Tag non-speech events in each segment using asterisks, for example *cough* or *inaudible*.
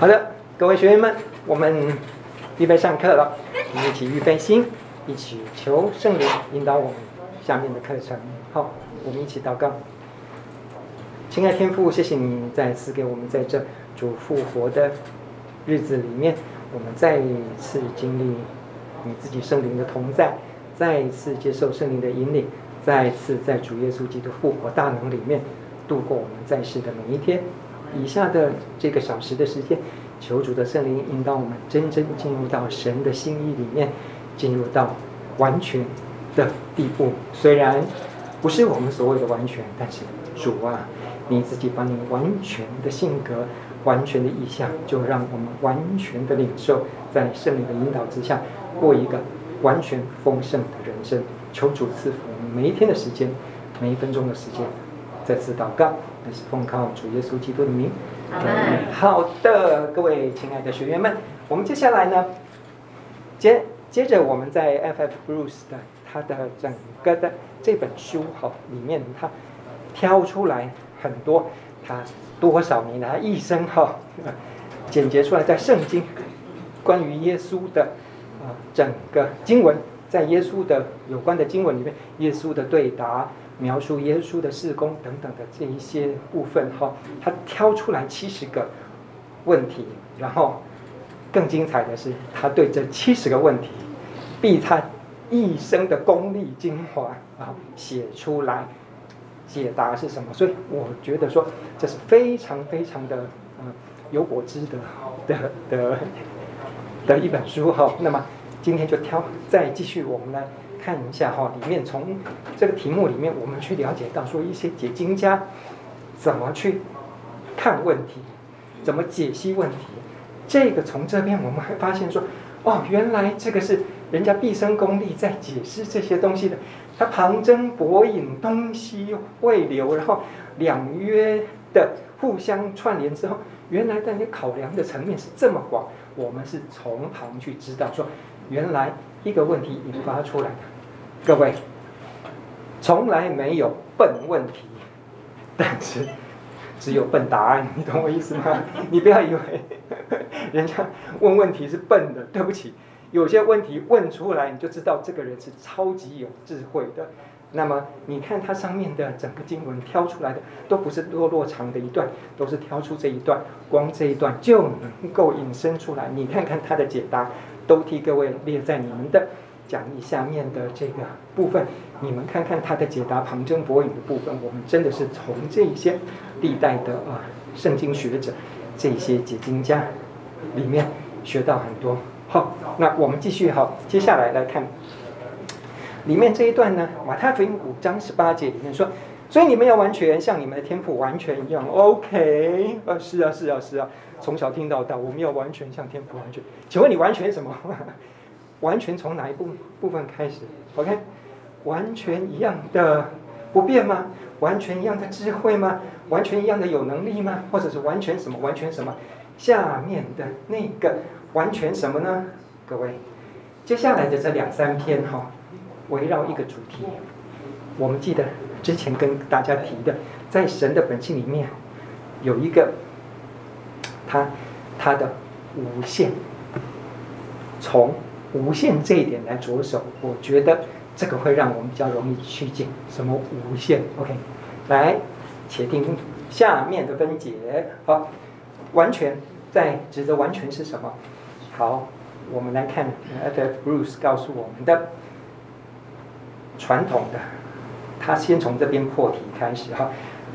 好的，各位学员们，我们预备上课了，我 *laughs* 们一起预备心，一起求圣灵引导我们下面的课程。好，我们一起祷告。亲爱天父，谢谢你再次给我们在这主复活的日子里面，我们再一次经历你自己圣灵的同在，再一次接受圣灵的引领，再一次在主耶稣基督复活大能里面度过我们在世的每一天。以下的这个小时的时间，求主的圣灵引导我们真正进入到神的心意里面，进入到完全的地步。虽然不是我们所谓的完全，但是主啊，你自己把你完全的性格、完全的意向，就让我们完全的领受，在圣灵的引导之下，过一个完全丰盛的人生。求主赐福每一天的时间，每一分钟的时间。再次祷告。还是奉靠主耶稣基督的名。好的，各位亲爱的学员们，我们接下来呢，接接着我们在 F.F. Bruce 的他的整个的这本书哈里面，他挑出来很多他多少年来一生哈简洁出来在圣经关于耶稣的啊整个经文，在耶稣的有关的经文里面，耶稣的对答。描述耶稣的事工等等的这一些部分哈，他挑出来七十个问题，然后更精彩的是，他对这七十个问题，毕他一生的功力精华啊写出来，解答是什么？所以我觉得说这是非常非常的嗯有果汁的的的的一本书哈。那么今天就挑再继续我们来。看一下哈，里面从这个题目里面，我们去了解到说一些解经家怎么去看问题，怎么解析问题。这个从这边我们会发现说，哦，原来这个是人家毕生功力在解释这些东西的。他旁征博引，东西汇流，然后两约的互相串联之后，原来在你考量的层面是这么广。我们是从旁去知道说，原来一个问题引发出来。各位，从来没有笨问题，但是只有笨答案，你懂我意思吗？*laughs* 你不要以为人家问问题是笨的，对不起，有些问题问出来你就知道这个人是超级有智慧的。那么你看它上面的整个经文挑出来的都不是落落长的一段，都是挑出这一段，光这一段就能够引申出来。你看看他的解答，都替各位列在你们的。讲义下面的这个部分，你们看看他的解答，旁征博引的部分，我们真的是从这些历代的啊圣经学者、这些解经家里面学到很多。好，那我们继续好，接下来来看里面这一段呢，马太福音五章十八节里面说，所以你们要完全像你们的天父完全一样。OK，呃，是啊，是啊，是啊，从小听到大，我们要完全像天父完全。请问你完全什么？*laughs* 完全从哪一部部分开始？OK，完全一样的不变吗？完全一样的智慧吗？完全一样的有能力吗？或者是完全什么？完全什么？下面的那个完全什么呢？各位，接下来的这两三篇哈，围绕一个主题。我们记得之前跟大家提的，在神的本性里面有一个他他的无限从。无限这一点来着手，我觉得这个会让我们比较容易去解什么无限。OK，来，且听下面的分解。好，完全在指的完全是什么？好，我们来看 F.F. Bruce 告诉我们的传统的，他先从这边破题开始哈。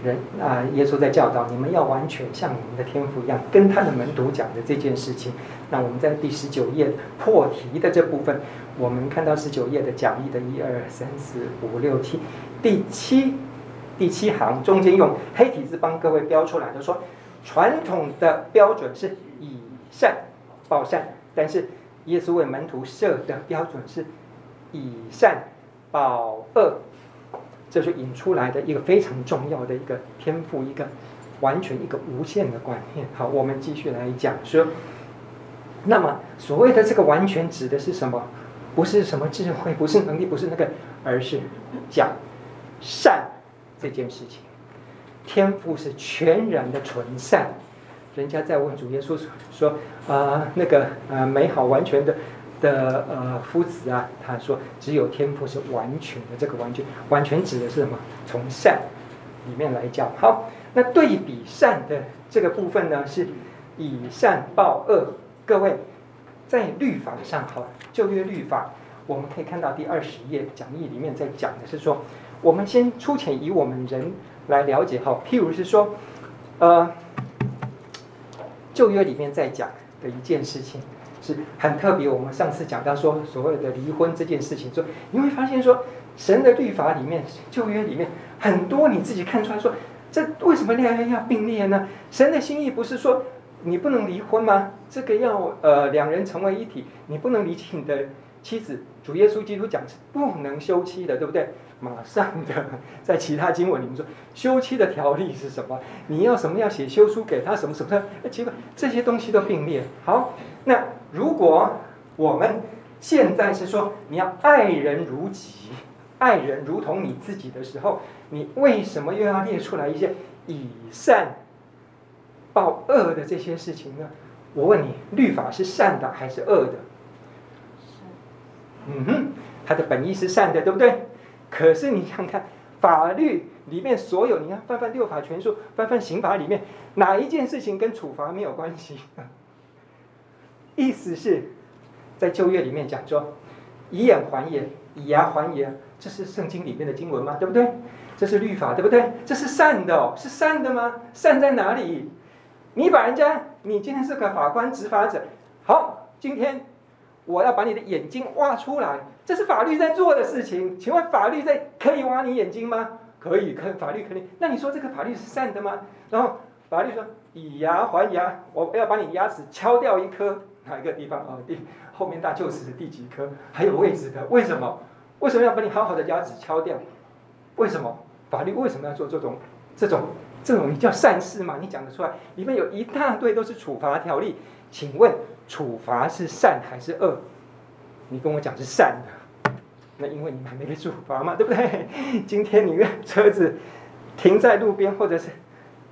人啊，耶稣在教导你们要完全像你们的天父一样，跟他的门徒讲的这件事情。那我们在第十九页破题的这部分，我们看到十九页的讲义的一二三四五六七，第七第七行中间用黑体字帮各位标出来的说，传统的标准是以善报善，但是耶稣为门徒设的标准是以善报恶。这是引出来的一个非常重要的一个天赋，一个完全一个无限的观念。好，我们继续来讲说，那么所谓的这个完全指的是什么？不是什么智慧，不是能力，不是那个，而是讲善这件事情。天赋是全然的纯善，人家在问主耶稣说啊、呃，那个呃美好完全的的呃夫子啊，他说只有天赋是完全的，这个完全完全指的是什么？从善里面来讲。好，那对比善的这个部分呢，是以善报恶。各位在律法上，好，旧约律法，我们可以看到第二十页讲义里面在讲的是说，我们先粗浅以我们人来了解哈，譬如是说，呃。旧约里面在讲的一件事情是很特别。我们上次讲到说，所谓的离婚这件事情，说你会发现说，神的律法里面，旧约里面很多你自己看出来说，这为什么恋爱要并列呢？神的心意不是说你不能离婚吗？这个要呃两人成为一体，你不能离弃你的妻子。主耶稣基督讲是不能休妻的，对不对？马上的，在其他经文里面说，休妻的条例是什么？你要什么要写休书给他什么什么的？奇怪，这些东西都并列。好，那如果我们现在是说你要爱人如己，爱人如同你自己的时候，你为什么又要列出来一些以善报恶的这些事情呢？我问你，律法是善的还是恶的？嗯哼，它的本意是善的，对不对？可是你想看法律里面所有，你看翻翻六法全书，翻翻刑法里面，哪一件事情跟处罚没有关系？*laughs* 意思是，在旧约里面讲说，以眼还眼，以牙还牙，这是圣经里面的经文吗？对不对？这是律法，对不对？这是善的哦，是善的吗？善在哪里？你把人家，你今天是个法官执法者，好，今天。我要把你的眼睛挖出来，这是法律在做的事情。请问法律在可以挖你眼睛吗？可以，可，法律可以。那你说这个法律是善的吗？然后法律说以牙还牙，我要把你牙齿敲掉一颗，哪一个地方？哦，第后面大臼齿的第几颗？还有位置的？为什么？为什么要把你好好的牙齿敲掉？为什么？法律为什么要做这种这种这种？你叫善事吗？你讲得出来？里面有一大堆都是处罚条例，请问？处罚是善还是恶？你跟我讲是善的，那因为你们还没被处罚嘛，对不对？*laughs* 今天你的车子停在路边，或者是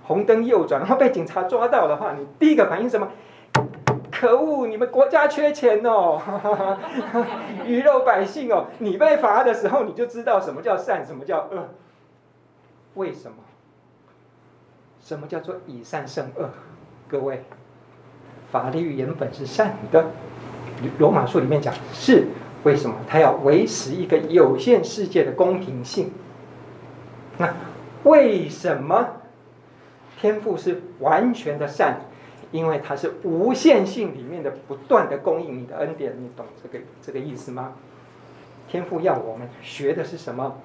红灯右转，然后被警察抓到的话，你第一个反应什么？可恶！你们国家缺钱哦，*laughs* 鱼肉百姓哦！你被罚的时候，你就知道什么叫善，什么叫恶。为什么？什么叫做以善胜恶？各位。法律原本是善的，罗马书里面讲是为什么？他要维持一个有限世界的公平性。那为什么天赋是完全的善？因为它是无限性里面的不断的供应你的恩典，你懂这个这个意思吗？天赋要我们学的是什么？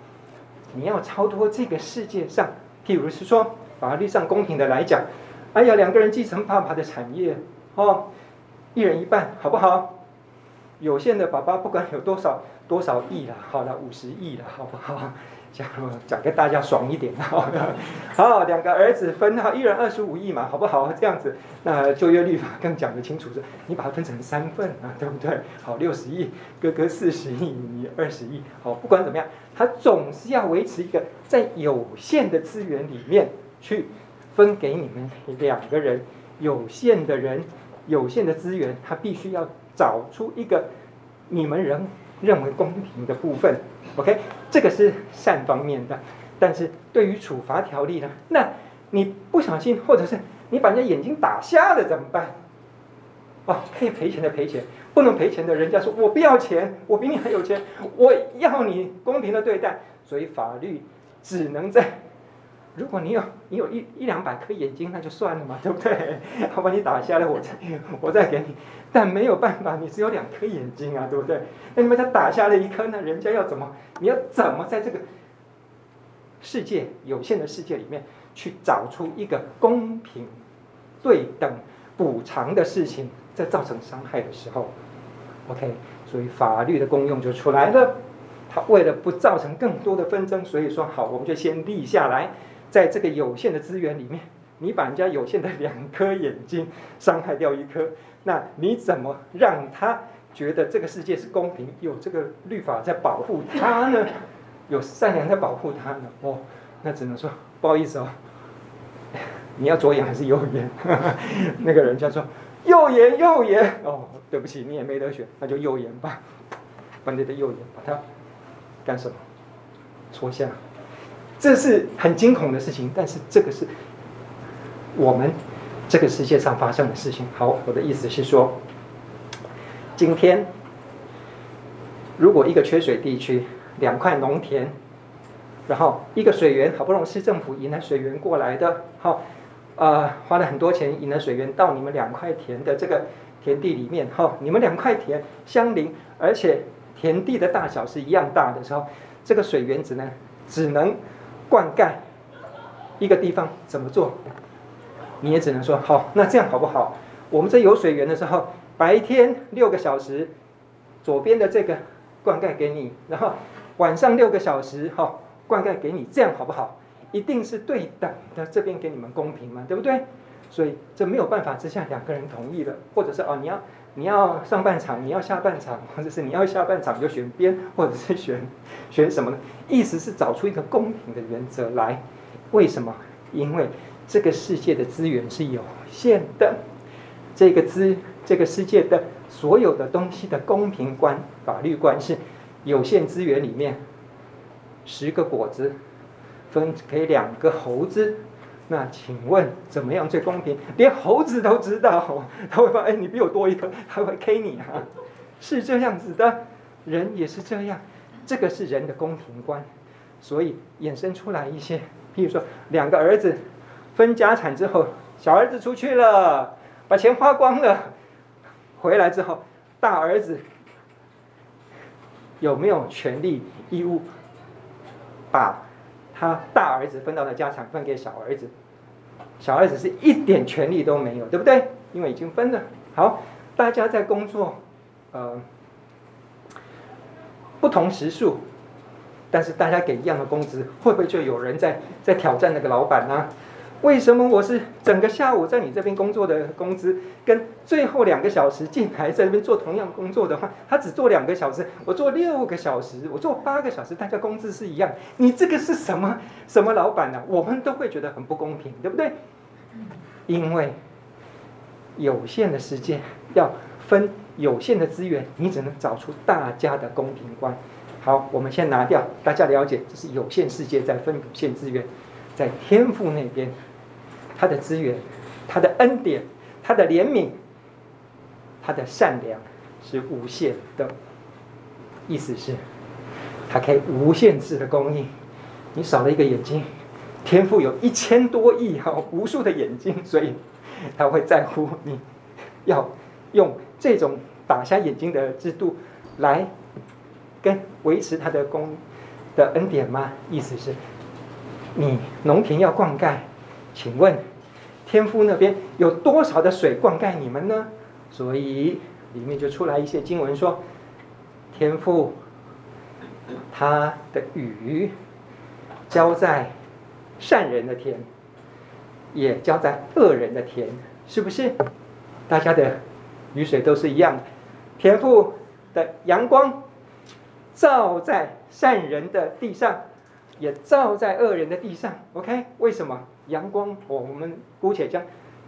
你要超脱这个世界上，譬如是说法律上公平的来讲，哎呀，两个人继承爸爸的产业。哦，一人一半，好不好？有限的爸爸不管有多少多少亿了，好了，五十亿了，好不好？*laughs* 讲讲给大家爽一点，*laughs* 好，好，两个儿子分好，一人二十五亿嘛，好不好？这样子，那就业律法更讲得清楚，是，你把它分成三份啊，对不对？好，六十亿，哥哥四十亿，你二十亿，好，不管怎么样，他总是要维持一个在有限的资源里面去分给你们两个人，有限的人。有限的资源，他必须要找出一个你们人认为公平的部分。OK，这个是善方面的。但是对于处罚条例呢？那你不小心，或者是你把人家眼睛打瞎了怎么办？哦，可以赔钱的赔钱，不能赔钱的，人家说我不要钱，我比你还有钱，我要你公平的对待。所以法律只能在。如果你有你有一一两百颗眼睛，那就算了嘛，*laughs* 对不对？*laughs* 我把你打瞎了，我再我再给你。但没有办法，你只有两颗眼睛啊，对不对？那你把他打瞎了一颗，呢人家要怎么？你要怎么在这个世界有限的世界里面去找出一个公平、对等、补偿的事情，在造成伤害的时候，OK？所以法律的功用就出来了。他为了不造成更多的纷争，所以说好，我们就先立下来。在这个有限的资源里面，你把人家有限的两颗眼睛伤害掉一颗，那你怎么让他觉得这个世界是公平？有这个律法在保护他呢？*laughs* 有善良在保护他呢？哦，那只能说不好意思哦，你要左眼还是右眼？*laughs* 那个人家说右眼，右眼。哦，对不起，你也没得选，那就右眼吧。把你的右眼把它干什么？戳下。这是很惊恐的事情，但是这个是我们这个世界上发生的事情。好，我的意思是说，今天如果一个缺水地区，两块农田，然后一个水源好不容易市政府引了水源过来的，好，呃，花了很多钱引了水源到你们两块田的这个田地里面，好，你们两块田相邻，而且田地的大小是一样大的时候，这个水源只能只能。灌溉一个地方怎么做？你也只能说好，那这样好不好？我们这有水源的时候，白天六个小时，左边的这个灌溉给你，然后晚上六个小时哈灌溉给你，这样好不好？一定是对等的，这边给你们公平嘛，对不对？所以这没有办法之下，两个人同意了，或者是哦，你要你要上半场，你要下半场，*laughs* 或者是你要下半场就选边，或者是选 *laughs* 选什么呢？意思是找出一个公平的原则来。为什么？因为这个世界的资源是有限的，这个资这个世界的所有的东西的公平观、法律观是有限资源里面十个果子分给两个猴子。那请问怎么样最公平？连猴子都知道，*laughs* 他会说：“哎，你比我多一个，他会 K 你啊！”是这样子的，人也是这样，这个是人的公平观，所以衍生出来一些，譬如说两个儿子分家产之后，小儿子出去了，把钱花光了，回来之后，大儿子有没有权利义务把？他大儿子分到的家产分给小儿子，小儿子是一点权利都没有，对不对？因为已经分了。好，大家在工作，呃，不同时数，但是大家给一样的工资，会不会就有人在在挑战那个老板呢？为什么我是整个下午在你这边工作的工资，跟最后两个小时进来在这边做同样工作的话，他只做两个小时，我做六个小时，我做八个小时，大家工资是一样，你这个是什么 *laughs* 什么老板呢？我们都会觉得很不公平，对不对？因为有限的时间要分有限的资源，你只能找出大家的公平观。好，我们先拿掉，大家了解这是有限世界在分有限资源，在天赋那边。他的资源，他的恩典，他的怜悯，他的善良是无限的。意思是，他可以无限制的供应。你少了一个眼睛，天赋有一千多亿哈，无数的眼睛，所以他会在乎你要用这种打瞎眼睛的制度来跟维持他的供的恩典吗？意思是，你农田要灌溉。请问，天父那边有多少的水灌溉你们呢？所以里面就出来一些经文说，天父他的雨浇在善人的田，也浇在恶人的田，是不是？大家的雨水都是一样的。天父的阳光照在善人的地上，也照在恶人的地上。OK，为什么？阳光，我我们姑且将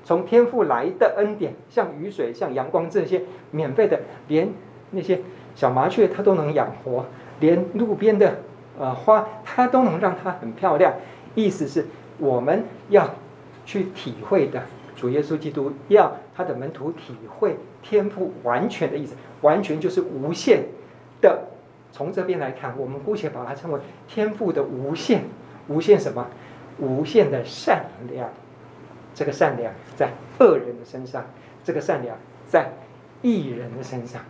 从天父来的恩典，像雨水、像阳光这些免费的，连那些小麻雀它都能养活，连路边的呃花它都能让它很漂亮。意思是我们要去体会的，主耶稣基督要他的门徒体会天父完全的意思，完全就是无限的。从这边来看，我们姑且把它称为天赋的无限，无限什么？无限的善良，这个善良在恶人的身上，这个善良在义人的身上，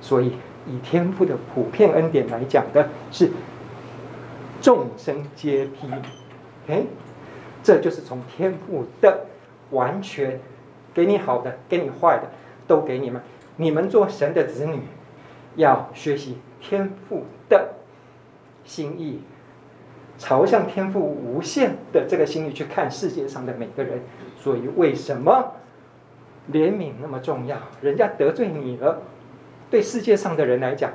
所以以天父的普遍恩典来讲的是众生皆批，哎，这就是从天父的完全给你好的，给你坏的都给你们，你们做神的子女要学习天父的心意。朝向天赋无限的这个心理去看世界上的每个人，所以为什么怜悯那么重要？人家得罪你了，对世界上的人来讲，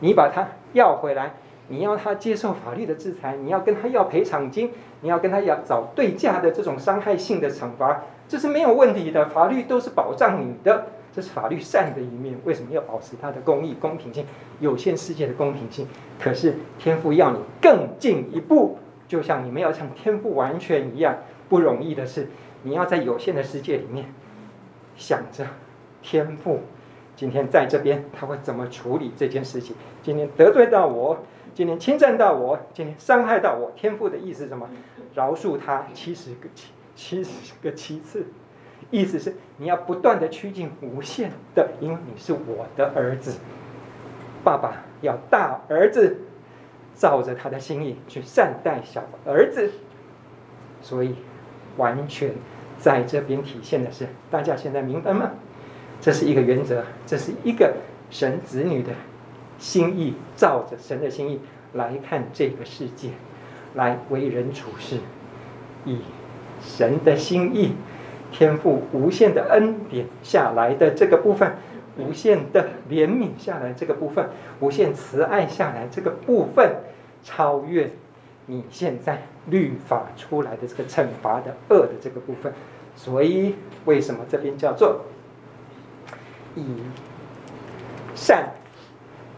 你把他要回来，你要他接受法律的制裁，你要跟他要赔偿金，你要跟他要找对价的这种伤害性的惩罚，这是没有问题的。法律都是保障你的，这是法律善的一面。为什么要保持它的公义、公平性、有限世界的公平性？可是天父要你更进一步，就像你们要像天父完全一样，不容易的是，你要在有限的世界里面想着天父。今天在这边，他会怎么处理这件事情？今天得罪到我，今天侵占到我，今天伤害到我，天父的意思是什么？饶恕他七十个七七十个七次，意思是你要不断的趋近无限的，因为你是我的儿子。爸爸要大儿子照着他的心意去善待小儿子，所以完全在这边体现的是，大家现在明白吗？这是一个原则，这是一个神子女的心意，照着神的心意来看这个世界，来为人处事，以神的心意、天赋无限的恩典下来的这个部分，无限的怜悯下来这个部分，无限慈爱下来这个部分，超越你现在律法出来的这个惩罚的恶的这个部分。所以，为什么这边叫做？以善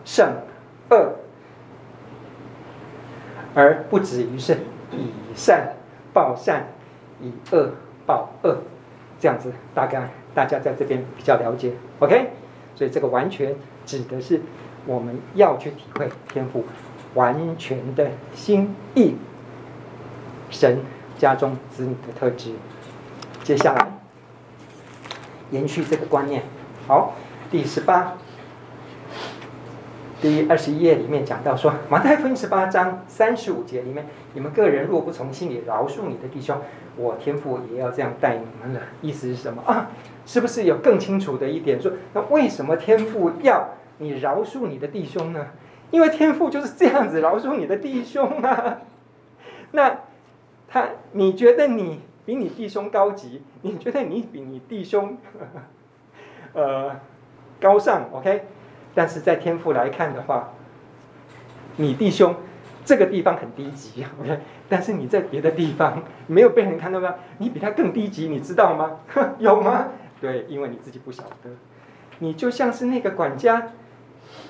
胜恶，而不止于是以善报善，以恶报恶，这样子大概大家在这边比较了解，OK？所以这个完全指的是我们要去体会天赋完全的心意，神家中子女的特质。接下来延续这个观念。好，第十八、第二十一页里面讲到说，马太福音十八章三十五节里面，你们个人若不从心里饶恕你的弟兄，我天父也要这样待你们了。意思是什么啊？是不是有更清楚的一点说？那为什么天父要你饶恕你的弟兄呢？因为天父就是这样子饶恕你的弟兄啊。*laughs* 那他，你觉得你比你弟兄高级？你觉得你比你弟兄？呃，高尚，OK，但是在天赋来看的话，你弟兄这个地方很低级，OK，但是你在别的地方没有被人看到吗？你比他更低级，你知道吗？*laughs* 有吗？对，因为你自己不晓得，你就像是那个管家，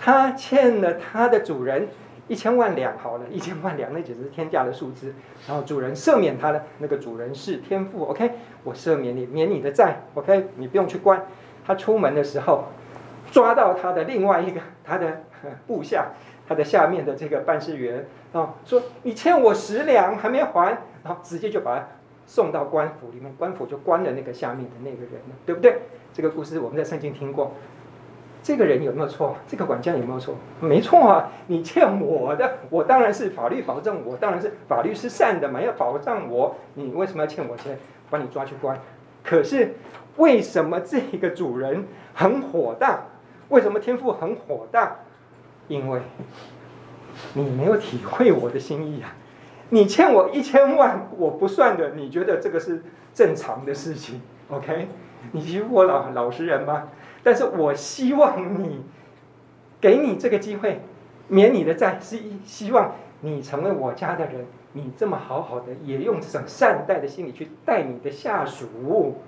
他欠了他的主人一千万两，好了，一千万两那简直是天价的数字，然后主人赦免他了，那个主人是天父，OK，我赦免你，免你的债，OK，你不用去关。他出门的时候，抓到他的另外一个他的 *laughs* 部下，他的下面的这个办事员啊，说你欠我十两还没还，然后直接就把他送到官府里面，官府就关了那个下面的那个人了，对不对？这个故事我们在圣经听过。这个人有没有错？这个管家有没有错？没错啊，你欠我的，我当然是法律保证，我当然是法律是善的嘛，要保障我，你为什么要欠我钱？把你抓去关。可是。为什么这个主人很火大？为什么天父很火大？因为你没有体会我的心意啊！你欠我一千万，我不算的，你觉得这个是正常的事情？OK？你欺负我老老实人吗？但是我希望你给你这个机会，免你的债，是希望你成为我家的人。你这么好好的，也用这种善待的心理去待你的下属。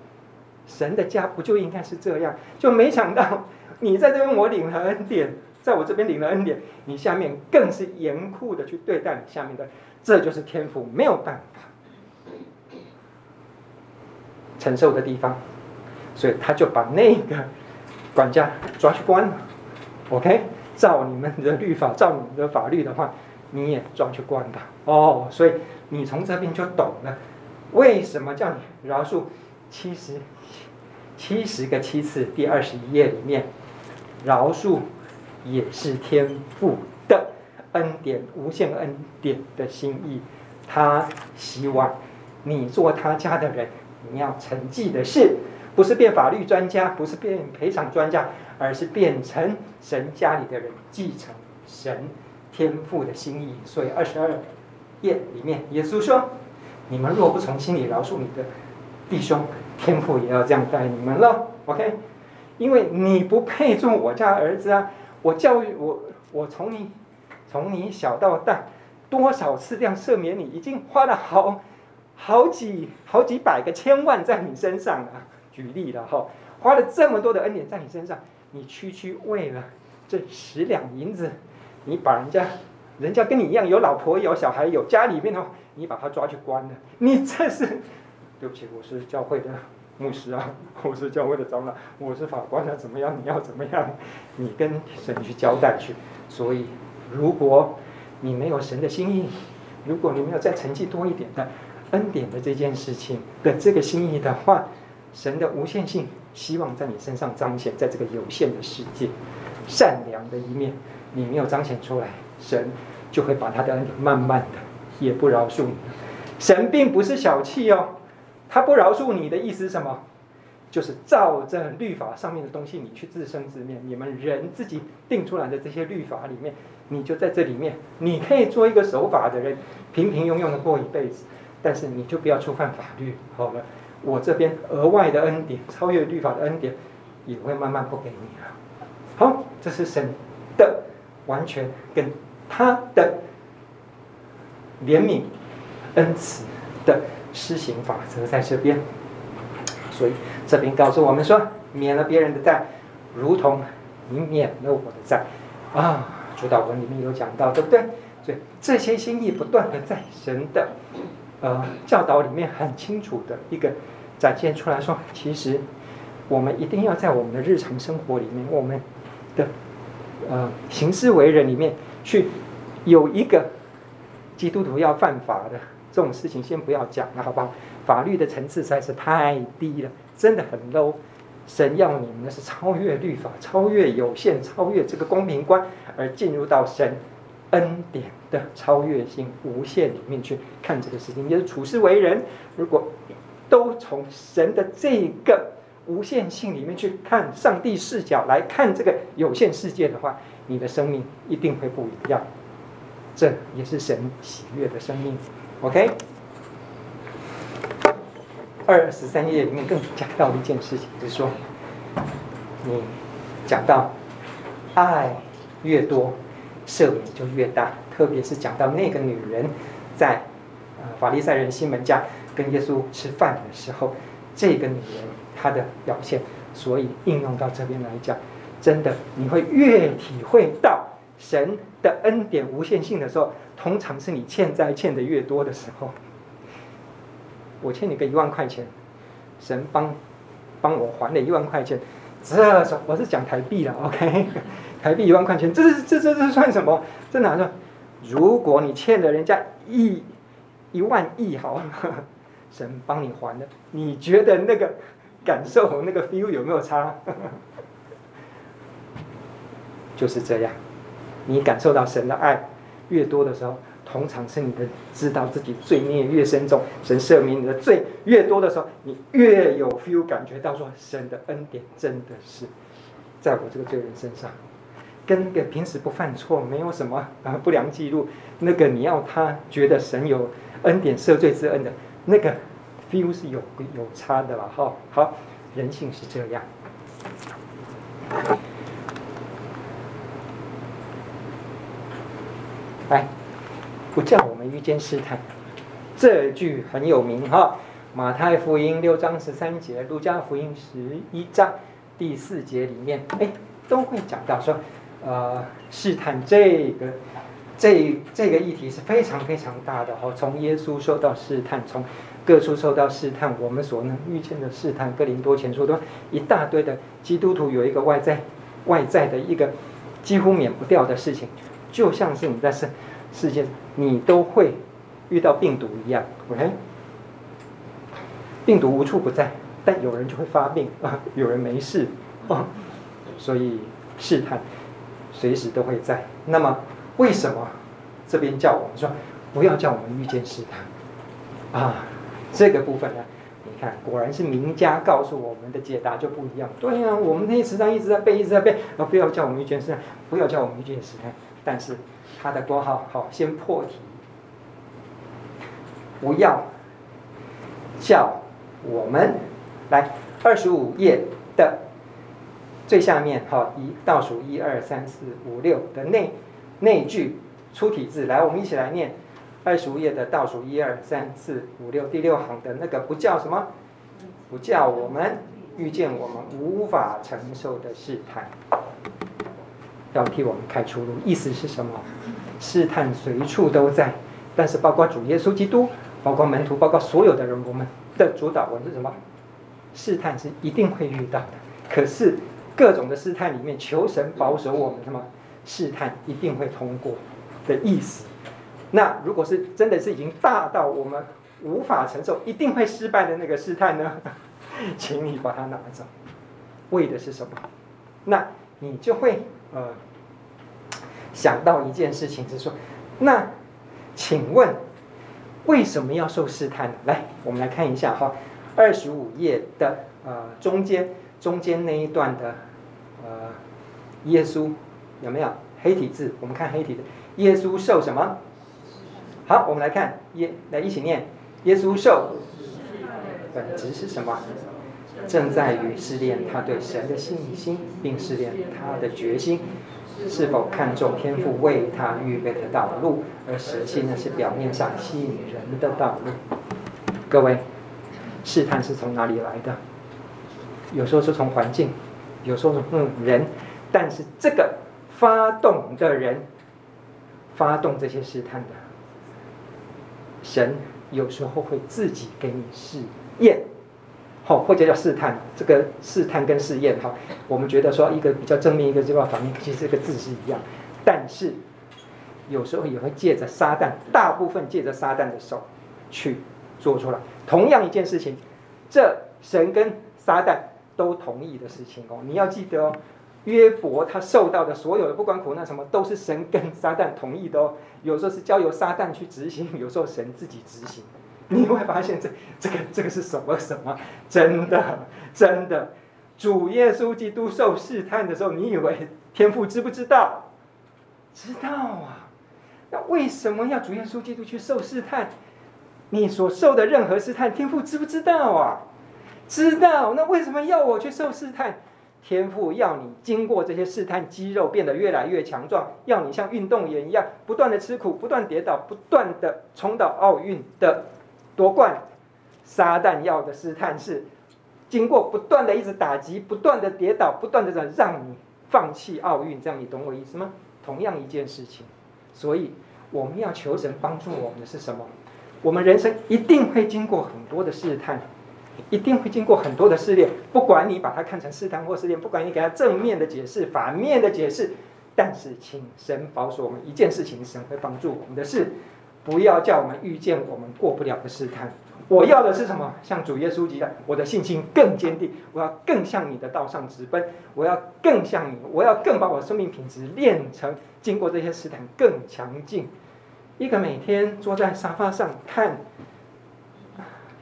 神的家不就应该是这样？就没想到你在这边我领了恩典，在我这边领了恩典，你下面更是严酷的去对待你下面的，这就是天赋没有办法承受的地方，所以他就把那个管家抓去关了。OK，照你们的律法，照你们的法律的话，你也抓去关吧。哦，所以你从这边就懂了，为什么叫你饶恕七十。七十个七次，第二十一页里面，饶恕也是天父的恩典，无限恩典的心意。他希望你做他家的人，你要承继的是，不是变法律专家，不是变赔偿专家，而是变成神家里的人，继承神天父的心意。所以二十二页里面，耶稣说：“你们若不从心里饶恕你的弟兄。”天父也要这样待你们了，OK？因为你不配做我家儿子啊！我教育我，我从你，从你小到大，多少次这样赦免你，已经花了好好几好几百个千万在你身上了。举例了哈，花了这么多的恩典在你身上，你区区为了这十两银子，你把人家，人家跟你一样有老婆有小孩有家里面的，你把他抓去关了，你这是对不起，我是教会的牧师啊，*laughs* 我是教会的长老，我是法官啊，怎么样？你要怎么样？你跟神去交代去。所以，如果你没有神的心意，如果你没有再承继多一点的恩典的这件事情的这个心意的话，神的无限性希望在你身上彰显，在这个有限的世界，善良的一面你没有彰显出来，神就会把他的恩典慢慢的也不饶恕你。神并不是小气哦，他不饶恕你的意思是什么？就是照着律法上面的东西，你去自生自灭。你们人自己定出来的这些律法里面，你就在这里面，你可以做一个守法的人，平平庸庸的过一辈子，但是你就不要触犯法律。好了，我这边额外的恩典，超越律法的恩典，也会慢慢不给你了。好，这是神的完全跟他的怜悯恩慈的施行法则在这边，所以。这边告诉我们说，免了别人的债，如同你免了我的债，啊，主祷文里面有讲到，对不对？所以这些心意不断的在神的呃教导里面很清楚的一个展现出来说，其实我们一定要在我们的日常生活里面，我们的呃行事为人里面去有一个基督徒要犯法的这种事情，先不要讲了，好不好？法律的层次实在是太低了。真的很 low，神要你们的是超越律法，超越有限，超越这个公平观，而进入到神恩典的超越性无限里面去看这个事情。也就是处事为人，如果都从神的这个无限性里面去看上帝视角来看这个有限世界的话，你的生命一定会不一样。这也是神喜悦的生命。OK。二十三页里面更讲到一件事情，就是说，你讲到爱越多，赦免就越大。特别是讲到那个女人在法利赛人西门家跟耶稣吃饭的时候，这个女人她的表现，所以应用到这边来讲，真的你会越体会到神的恩典无限性的时候，通常是你欠债欠的越多的时候。我欠你个一万块钱，神帮帮我还了一万块钱，这是我是讲台币了，OK？*laughs* 台币一万块钱，这是这这这算什么？这哪说？如果你欠了人家一一万亿，好，*laughs* 神帮你还了，你觉得那个感受那个 feel 有没有差？*laughs* 就是这样，你感受到神的爱越多的时候。通常是你的知道自己罪孽越深重，神赦免你的罪越多的时候，你越有 feel 感觉到说神的恩典真的是在我这个罪人身上，跟个平时不犯错没有什么啊不良记录，那个你要他觉得神有恩典赦罪之恩的那个 feel 是有有差的了哈。好，人性是这样。来。不叫我们遇见试探，这句很有名哈。马太福音六章十三节，路加福音十一章第四节里面，哎，都会讲到说，呃，试探这个这这个议题是非常非常大的哈。从耶稣受到试探，从各处受到试探，我们所能遇见的试探，哥林多前书都一大堆的基督徒有一个外在外在的一个几乎免不掉的事情，就像是你在世世界。你都会遇到病毒一样，OK？病毒无处不在，但有人就会发病啊，*laughs* 有人没事啊，所以试探随时都会在。那么为什么这边叫我们说不要叫我们遇见试探啊？这个部分呢，你看果然是名家告诉我们的解答就不一样。对呀、啊，我们那些时常一直在背，一直在背，啊，不要叫我们遇见试探，不要叫我们遇见试探，但是。它的括号好，先破题，不要叫我们来二十五页的最下面，好，一倒数一二三四五六的那那句出体字。来，我们一起来念二十五页的倒数一二三四五六第六行的那个，不叫什么？不叫我们遇见我们无法承受的试探，要替我们开出路。意思是什么？试探随处都在，但是包括主耶稣基督，包括门徒，包括所有的人，我们的主导文是什么？试探是一定会遇到的。可是各种的试探里面，求神保守我们什么？试探一定会通过的意思。那如果是真的是已经大到我们无法承受，一定会失败的那个试探呢？请你把它拿走，为的是什么？那你就会呃想到一件事情，是说，那请问为什么要受试探呢？来，我们来看一下哈，二十五页的呃中间中间那一段的呃耶稣有没有黑体字？我们看黑体的耶稣受什么？好，我们来看耶，来一起念耶稣受。本质是什么？正在于试炼他对神的信心，并试炼他的决心，是否看重天赋为他预备的道路，而舍弃那些表面上吸引人的道路。各位，试探是从哪里来的？有时候是从环境，有时候是从人，但是这个发动的人，发动这些试探的神，有时候会自己给你试验，好，或者叫试探。这个试探跟试验，哈，我们觉得说一个比较正面，一个比较反面，其实这个字是一样。但是有时候也会借着撒旦，大部分借着撒旦的手去做出来。同样一件事情，这神跟撒旦都同意的事情哦，你要记得哦。约伯他受到的所有的不管苦难什么，都是神跟撒旦同意的哦。有时候是交由撒旦去执行，有时候神自己执行。你会发现这这个这个是什么什么？真的真的，主耶稣基督受试探的时候，你以为天父知不知道？知道啊。那为什么要主耶稣基督去受试探？你所受的任何试探，天父知不知道啊？知道。那为什么要我去受试探？天父要你经过这些试探，肌肉变得越来越强壮，要你像运动员一样，不断的吃苦，不断跌倒，不断的冲到奥运的夺冠。撒旦要的试探是经过不断的一直打击，不断的跌倒，不断的让你放弃奥运。这样你懂我意思吗？同样一件事情，所以我们要求神帮助我们的是什么？我们人生一定会经过很多的试探。一定会经过很多的试炼，不管你把它看成试探或试炼，不管你给它正面的解释、反面的解释，但是请神保守我们一件事情，神会帮助我们的事，不要叫我们遇见我们过不了的试探。我要的是什么？像主耶稣一样，我的信心更坚定，我要更向你的道上直奔，我要更像你，我要更把我生命品质练成，经过这些试探更强劲。一个每天坐在沙发上看。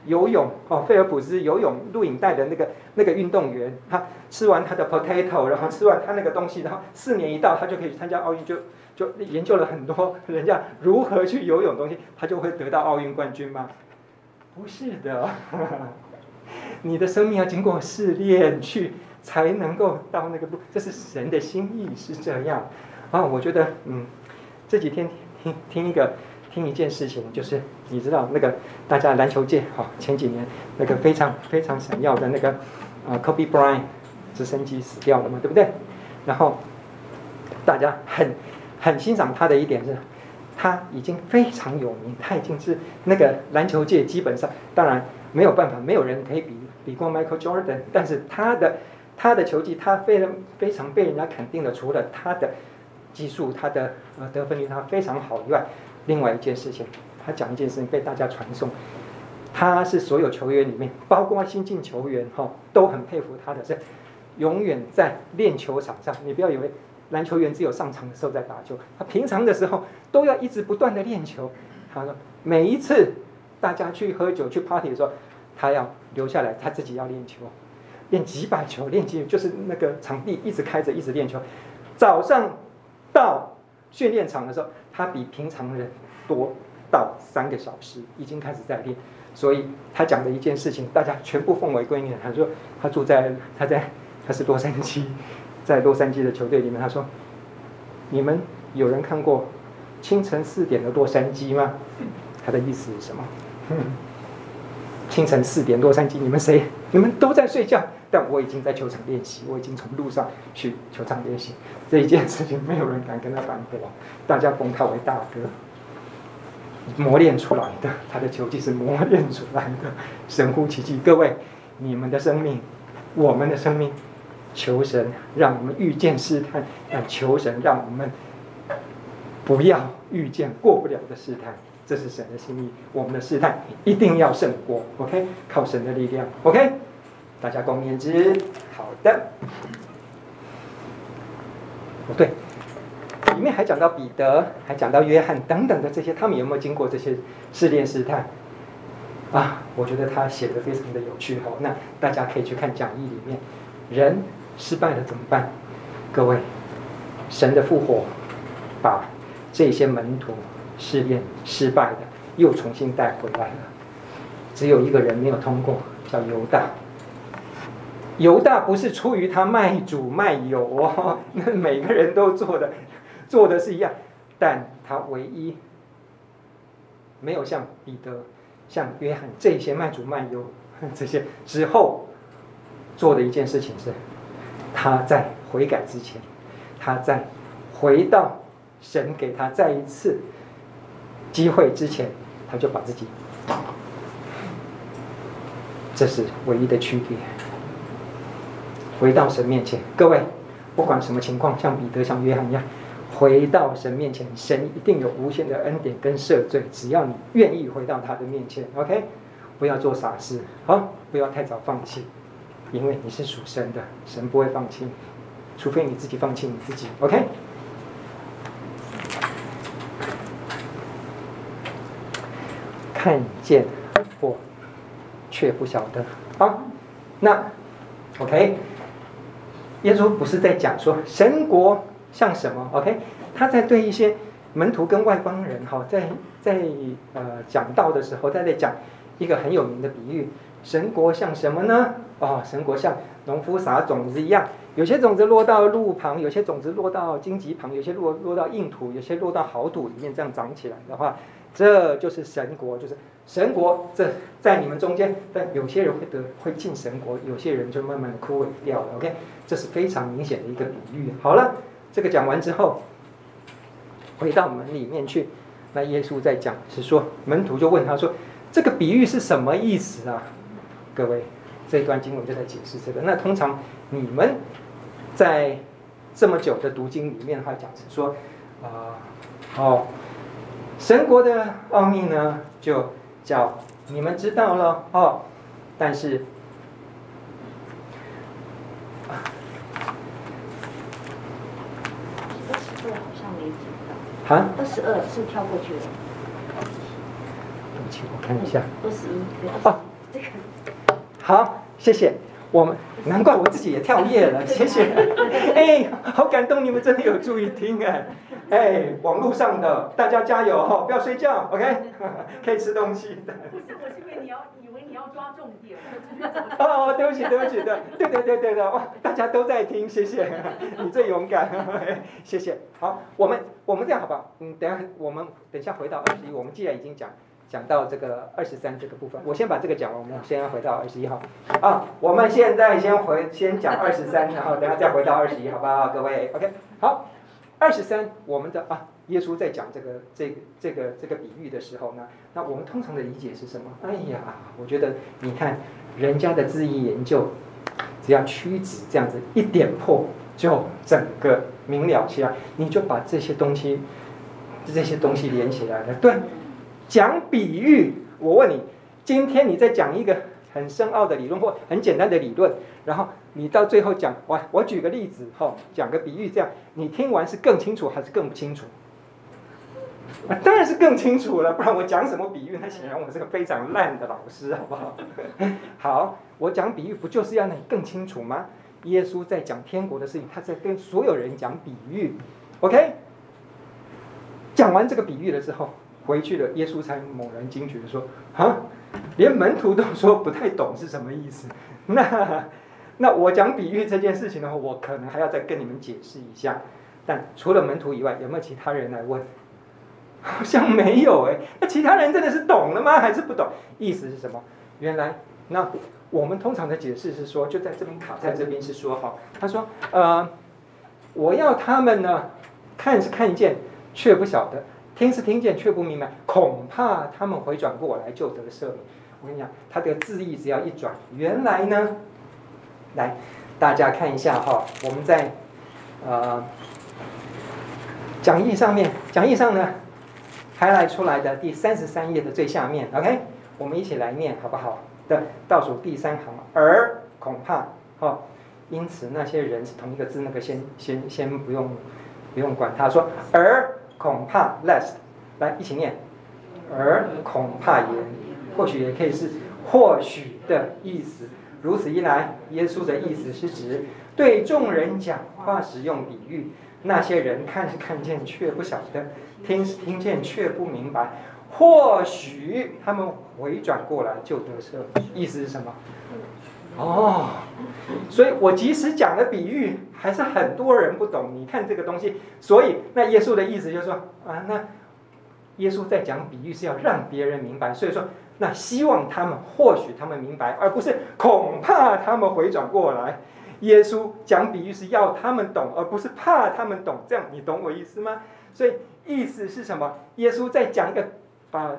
游泳哦，菲尔普斯游泳录影带的那个那个运动员，他吃完他的 potato，然后吃完他那个东西，然后四年一到，他就可以参加奥运，就就研究了很多人家如何去游泳东西，他就会得到奥运冠军吗？不是的，*laughs* 你的生命要经过试炼去才能够到那个路，这是神的心意是这样啊。我觉得嗯，这几天听听一个。听一件事情，就是你知道那个大家篮球界哈，前几年那个非常非常闪耀的那个啊，Kobe Bryant 直升机死掉了嘛，对不对？然后大家很很欣赏他的一点是，他已经非常有名，他已经是那个篮球界基本上当然没有办法，没有人可以比比过 Michael Jordan，但是他的他的球技他非常非常被人家肯定的，除了他的技术，他的呃得分率他非常好以外。另外一件事情，他讲一件事情被大家传颂，他是所有球员里面，包括新进球员哈，都很佩服他的是，永远在练球场上。你不要以为篮球员只有上场的时候在打球，他平常的时候都要一直不断的练球。他说每一次大家去喝酒去 party 的时候，他要留下来，他自己要练球，练几百球，练几就是那个场地一直开着，一直练球。早上到训练场的时候。他比平常人多到三个小时，已经开始在练，所以他讲的一件事情，大家全部奉为圭臬。他说他住在他在他是洛杉矶，在洛杉矶的球队里面，他说你们有人看过清晨四点的洛杉矶吗？他的意思是什么？*laughs* 清晨四点洛杉矶，你们谁？你们都在睡觉，但我已经在球场练习，我已经从路上去球场练习。这一件事情没有人敢跟他反驳，大家封他为大哥。磨练出来的，他的球技是磨练出来的，神乎其技。各位，你们的生命，我们的生命，求神让我们遇见试探，但求神让我们不要遇见过不了的试探。这是神的心意，我们的试探一定要胜过。OK，靠神的力量。OK，大家共勉之。好的。不对。里面还讲到彼得，还讲到约翰等等的这些，他们有没有经过这些试炼试探？啊，我觉得他写的非常的有趣。好，那大家可以去看讲义里面，人失败了怎么办？各位，神的复活把这些门徒试炼失败的又重新带回来了。只有一个人没有通过，叫犹大。犹大不是出于他卖主卖友哦，那每个人都做的。做的是一样，但他唯一没有像彼得、像约翰这些卖主卖友这些之后做的一件事情是，他在悔改之前，他在回到神给他再一次机会之前，他就把自己，这是唯一的区别。回到神面前，各位不管什么情况，像彼得、像约翰一样。回到神面前，神一定有无限的恩典跟赦罪，只要你愿意回到他的面前，OK，不要做傻事，好，不要太早放弃，因为你是属神的，神不会放弃，除非你自己放弃你自己，OK。看见我，却不晓得，好，那 OK，耶稣不是在讲说神国。像什么？OK，他在对一些门徒跟外邦人哈，在在呃讲道的时候，他在讲一个很有名的比喻：神国像什么呢？哦，神国像农夫撒种子一样，有些种子落到路旁，有些种子落到荆棘旁，有些落落到硬土，有些落到好土里面，这样长起来的话，这就是神国，就是神国。这在你们中间，但有些人会得会进神国，有些人就慢慢的枯萎掉了。OK，这是非常明显的一个比喻。好了。这个讲完之后，回到门里面去，那耶稣在讲是说，门徒就问他说：“这个比喻是什么意思啊？”各位，这一段经文就在解释这个。那通常你们在这么久的读经里面的话，讲是说啊，哦，神国的奥秘呢，就叫你们知道了哦，但是。啊，二十二是跳过去了。对不起，我看一下。二十一。哦，这个。好，谢谢。我们难怪我自己也跳页了，*laughs* 谢谢。*laughs* 哎，好感动，你们真的有注意听哎。哎，网络上的大家加油哈，不要睡觉，*laughs* OK？可以吃东西的。不是，我是因为你要以为你要抓重点。哦，对不起，对不起对，对对对对的，哇，大家都在听，谢谢，你最勇敢，谢谢。好，我们我们这样好不好？嗯，等下我们等下回到二十一，我们既然已经讲讲到这个二十三这个部分，我先把这个讲完，我们先回到二十一号。啊，我们现在先回先讲二十三，然后等下再回到二十一，好不好？各位，OK，好，二十三，我们的啊，耶稣在讲这个这个、这个这个比喻的时候呢，那我们通常的理解是什么？哎呀，我觉得你看。人家的质疑研究，只要屈指这样子一点破，就整个明了起来。你就把这些东西，这些东西连起来了。对，讲比喻，我问你，今天你在讲一个很深奥的理论或很简单的理论，然后你到最后讲，我我举个例子，哈，讲个比喻，这样你听完是更清楚还是更不清楚？当然是更清楚了，不然我讲什么比喻？那显然我是个非常烂的老师，好不好？好，我讲比喻不就是要你更清楚吗？耶稣在讲天国的事情，他在跟所有人讲比喻，OK？讲完这个比喻了之后，回去了，耶稣才猛然惊觉说：“啊，连门徒都说不太懂是什么意思。*laughs* 那那我讲比喻这件事情的话，我可能还要再跟你们解释一下。但除了门徒以外，有没有其他人来问？” *laughs* 好像没有哎。那其他人真的是懂了吗？还是不懂？意思是什么？原来那我们通常的解释是说，就在这边卡在这边是说哈，他说呃，我要他们呢，看是看见，却不晓得；听是听见，却不明白。恐怕他们回转过来就得赦免。我跟你讲，他的字义只要一转，原来呢，来大家看一下哈，我们在呃讲义上面，讲义上呢，highlight 出来的第三十三页的最下面，OK，我们一起来念好不好？的倒数第三行，而恐怕哈，因此那些人是同一个字，那个先先先不用不用管他，说而恐怕 lest，来一起念，而恐怕也。或许也可以是或许的意思。如此一来，耶稣的意思是指对众人讲话时用比喻。那些人看是看见，却不晓得；听是听见，却不明白。或许他们回转过来就得赦。意思是什么？哦，所以我即使讲了比喻，还是很多人不懂。你看这个东西，所以那耶稣的意思就是说啊，那耶稣在讲比喻是要让别人明白。所以说。那希望他们或许他们明白，而不是恐怕他们回转过来。耶稣讲比喻是要他们懂，而不是怕他们懂。这样你懂我意思吗？所以意思是什么？耶稣在讲一个把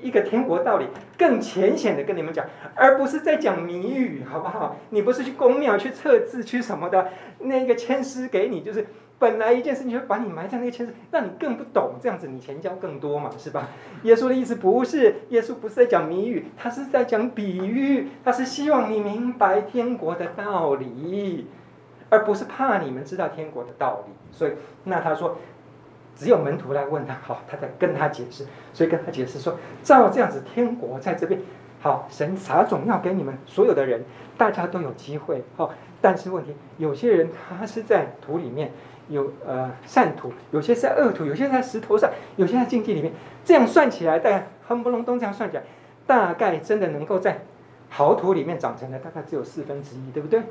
一个天国道理更浅显的跟你们讲，而不是在讲谜语，好不好？你不是去宫庙去测字去什么的，那个签诗给你就是。本来一件事情就把你埋在那个签诗，让你更不懂，这样子你钱交更多嘛，是吧？耶稣的意思不是，耶稣不是在讲谜语，他是在讲比喻，他是希望你明白天国的道理，而不是怕你们知道天国的道理。所以，那他说，只有门徒来问他，好，他在跟他解释，所以跟他解释说，照这样子，天国在这边，好，神撒种要给你们所有的人，大家都有机会，好，但是问题，有些人他是在土里面。有呃善土，有些是在恶土，有些在石头上，有些在荆棘里面。这样算起来，大概轰不隆咚这样算起来，大概真的能够在好土里面长成的，大概只有四分之一，对不对？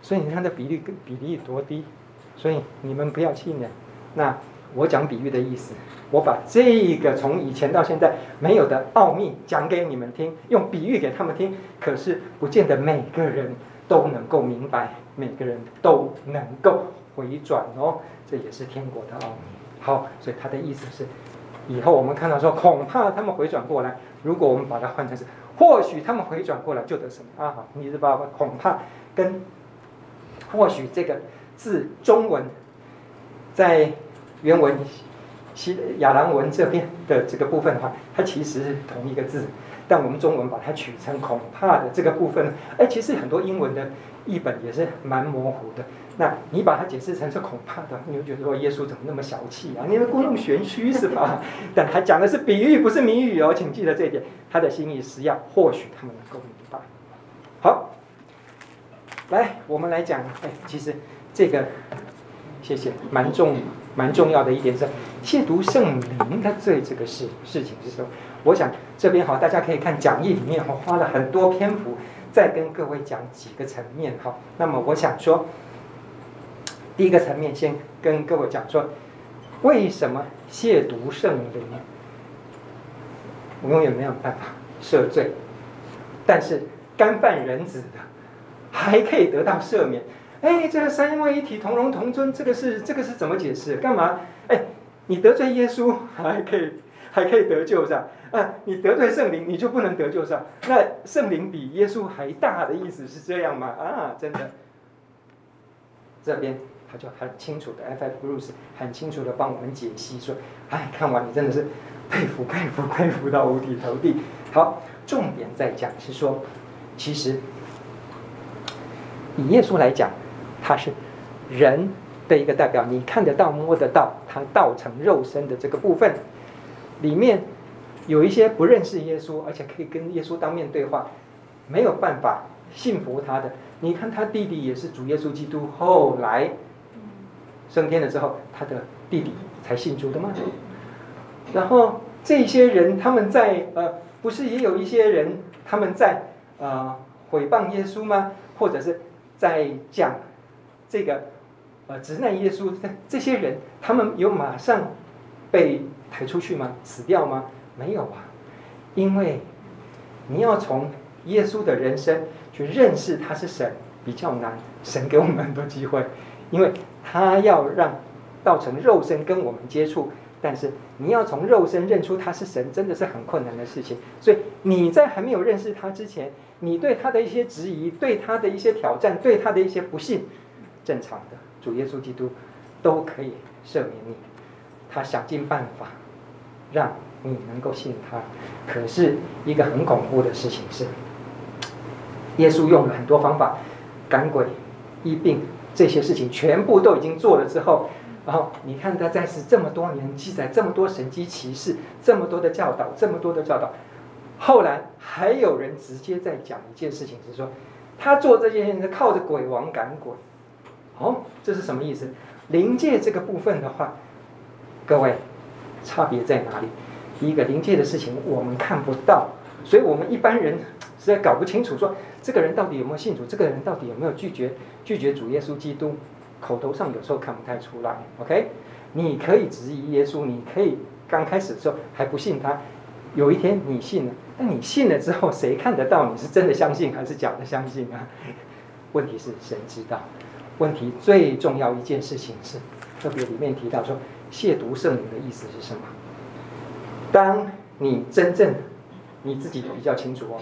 所以你看这比例比例多低。所以你们不要气馁。那我讲比喻的意思，我把这个从以前到现在没有的奥秘讲给你们听，用比喻给他们听。可是不见得每个人都能够明白，每个人都能够。回转哦，这也是天国的奥秘。好，所以他的意思是，以后我们看到说，恐怕他们回转过来。如果我们把它换成是，或许他们回转过来就得什么啊？好，你是把恐怕跟或许这个字中文在原文西亚兰文这边的这个部分的话，它其实是同一个字，但我们中文把它取成恐怕的这个部分，哎，其实很多英文的译本也是蛮模糊的。那你把它解释成是恐怕的，你就觉得说耶稣怎么那么小气啊？你们故弄玄虚是吧？*laughs* 但他讲的是比喻，不是谜语哦，请记得这一点。他的心意是要或许他们能够明白。好，来，我们来讲，哎，其实这个，谢谢，蛮重蛮重要的一点是亵渎圣灵的罪这个事事情是说，我想这边好，大家可以看讲义里面我，花了很多篇幅再跟各位讲几个层面哈。那么我想说。第一个层面，先跟各位讲说，为什么亵渎圣灵，我永远没有办法赦罪，但是干犯人子的，还可以得到赦免。哎，这个三位一体同荣同尊，这个是这个是怎么解释？干嘛？哎，你得罪耶稣 *laughs* 还可以还可以得救是吧？啊，你得罪圣灵你就不能得救是吧？那圣灵比耶稣还大的意思是这样吗？啊，真的，这边。他就很清楚的，F.F. Bruce 很清楚的帮我们解析说，哎，看完你真的是佩服佩服佩服到五体投地。好，重点在讲是说，其实以耶稣来讲，他是人的一个代表，你看得到摸得到，他道成肉身的这个部分，里面有一些不认识耶稣，而且可以跟耶稣当面对话，没有办法信服他的。你看他弟弟也是主耶稣基督，后来。升天了之后，他的弟弟才信主的吗？然后这些人他们在呃，不是也有一些人他们在呃诽谤耶稣吗？或者是在讲这个呃直男耶稣？这些人他们有马上被抬出去吗？死掉吗？没有啊，因为你要从耶稣的人生去认识他是神比较难。神给我们很多机会，因为他要让道成肉身跟我们接触，但是你要从肉身认出他是神，真的是很困难的事情。所以你在还没有认识他之前，你对他的一些质疑、对他的一些挑战、对他的一些不信，正常的，主耶稣基督都可以赦免你，他想尽办法让你能够信他。可是一个很恐怖的事情是，耶稣用了很多方法赶鬼、医病这些事情，全部都已经做了之后，然后你看他在世这么多年，记载这么多神迹奇事，这么多的教导，这么多的教导。后来还有人直接在讲一件事情，是说他做这件事情是靠着鬼王赶鬼。哦，这是什么意思？灵界这个部分的话，各位差别在哪里？第一个，灵界的事情我们看不到，所以我们一般人实在搞不清楚，说这个人到底有没有信主，这个人到底有没有拒绝拒绝主耶稣基督？口头上有时候看不太出来。OK，你可以质疑耶稣，你可以刚开始的时候还不信他，有一天你信了。但你信了之后，谁看得到你是真的相信还是假的相信啊？问题是谁知道？问题最重要一件事情是，特别里面提到说，亵渎圣灵的意思是什么？当你真正你自己比较清楚哦，